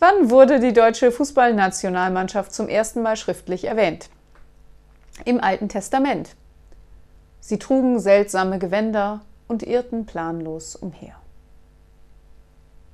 Wann wurde die deutsche Fußballnationalmannschaft zum ersten Mal schriftlich erwähnt? Im Alten Testament. Sie trugen seltsame Gewänder und irrten planlos umher.